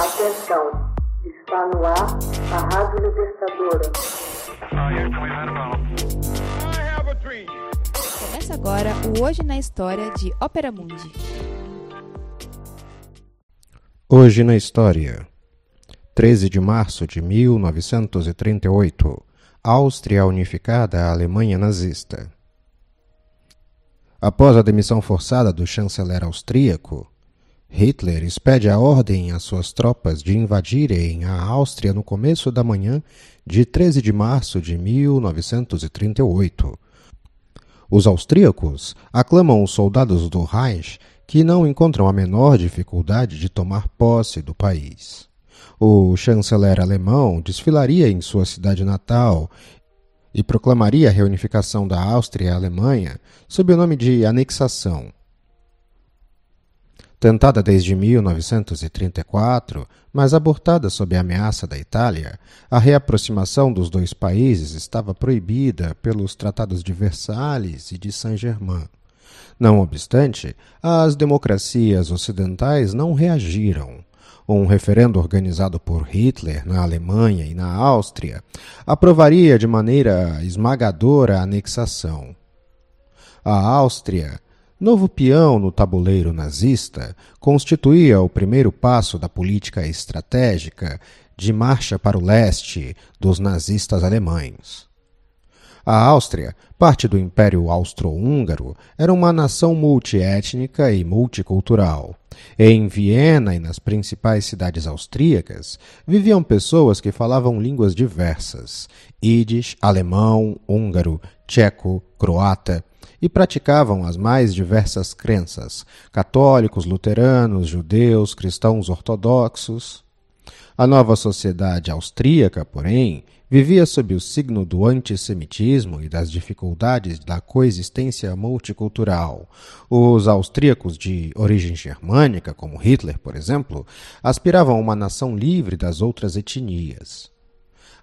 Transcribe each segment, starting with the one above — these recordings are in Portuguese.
Atenção, está no ar a Rádio Libertadora. Começa agora o Hoje na História de Ópera Mundi. Hoje na História. 13 de março de 1938. Áustria unificada à Alemanha nazista. Após a demissão forçada do chanceler austríaco, Hitler expede a ordem às suas tropas de invadirem a Áustria no começo da manhã de 13 de março de 1938. Os austríacos aclamam os soldados do Reich que não encontram a menor dificuldade de tomar posse do país. O chanceler alemão desfilaria em sua cidade natal e proclamaria a reunificação da Áustria e Alemanha sob o nome de anexação. Tentada desde 1934, mas abortada sob a ameaça da Itália, a reaproximação dos dois países estava proibida pelos tratados de Versalhes e de Saint-Germain. Não obstante, as democracias ocidentais não reagiram. Um referendo organizado por Hitler na Alemanha e na Áustria aprovaria de maneira esmagadora a anexação. A Áustria novo peão no tabuleiro nazista, constituía o primeiro passo da política estratégica de marcha para o leste dos nazistas alemães. A Áustria, parte do Império Austro-Húngaro, era uma nação multiétnica e multicultural. Em Viena e nas principais cidades austríacas viviam pessoas que falavam línguas diversas: ídis, alemão, húngaro, tcheco, croata, e praticavam as mais diversas crenças: católicos, luteranos, judeus, cristãos ortodoxos. A nova sociedade austríaca, porém, vivia sob o signo do antissemitismo e das dificuldades da coexistência multicultural. Os austríacos de origem germânica, como Hitler, por exemplo, aspiravam a uma nação livre das outras etnias.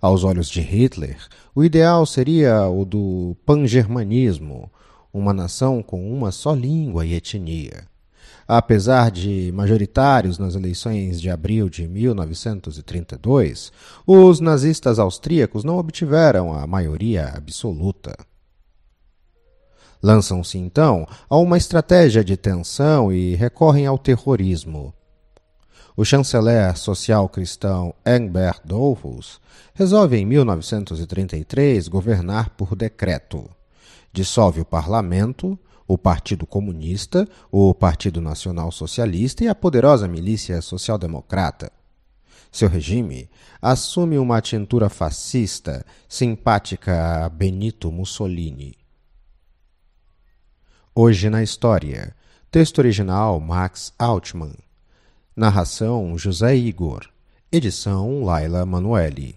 Aos olhos de Hitler, o ideal seria o do pangermanismo, uma nação com uma só língua e etnia. Apesar de majoritários nas eleições de abril de 1932, os nazistas austríacos não obtiveram a maioria absoluta. Lançam-se então a uma estratégia de tensão e recorrem ao terrorismo. O chanceler social-cristão Engbert Dollfuss resolve em 1933 governar por decreto dissolve o parlamento, o Partido Comunista, o Partido Nacional Socialista e a poderosa milícia social-democrata. Seu regime assume uma tintura fascista, simpática a Benito Mussolini. Hoje na História. Texto original Max Altman. Narração José Igor. Edição Laila Manuelli.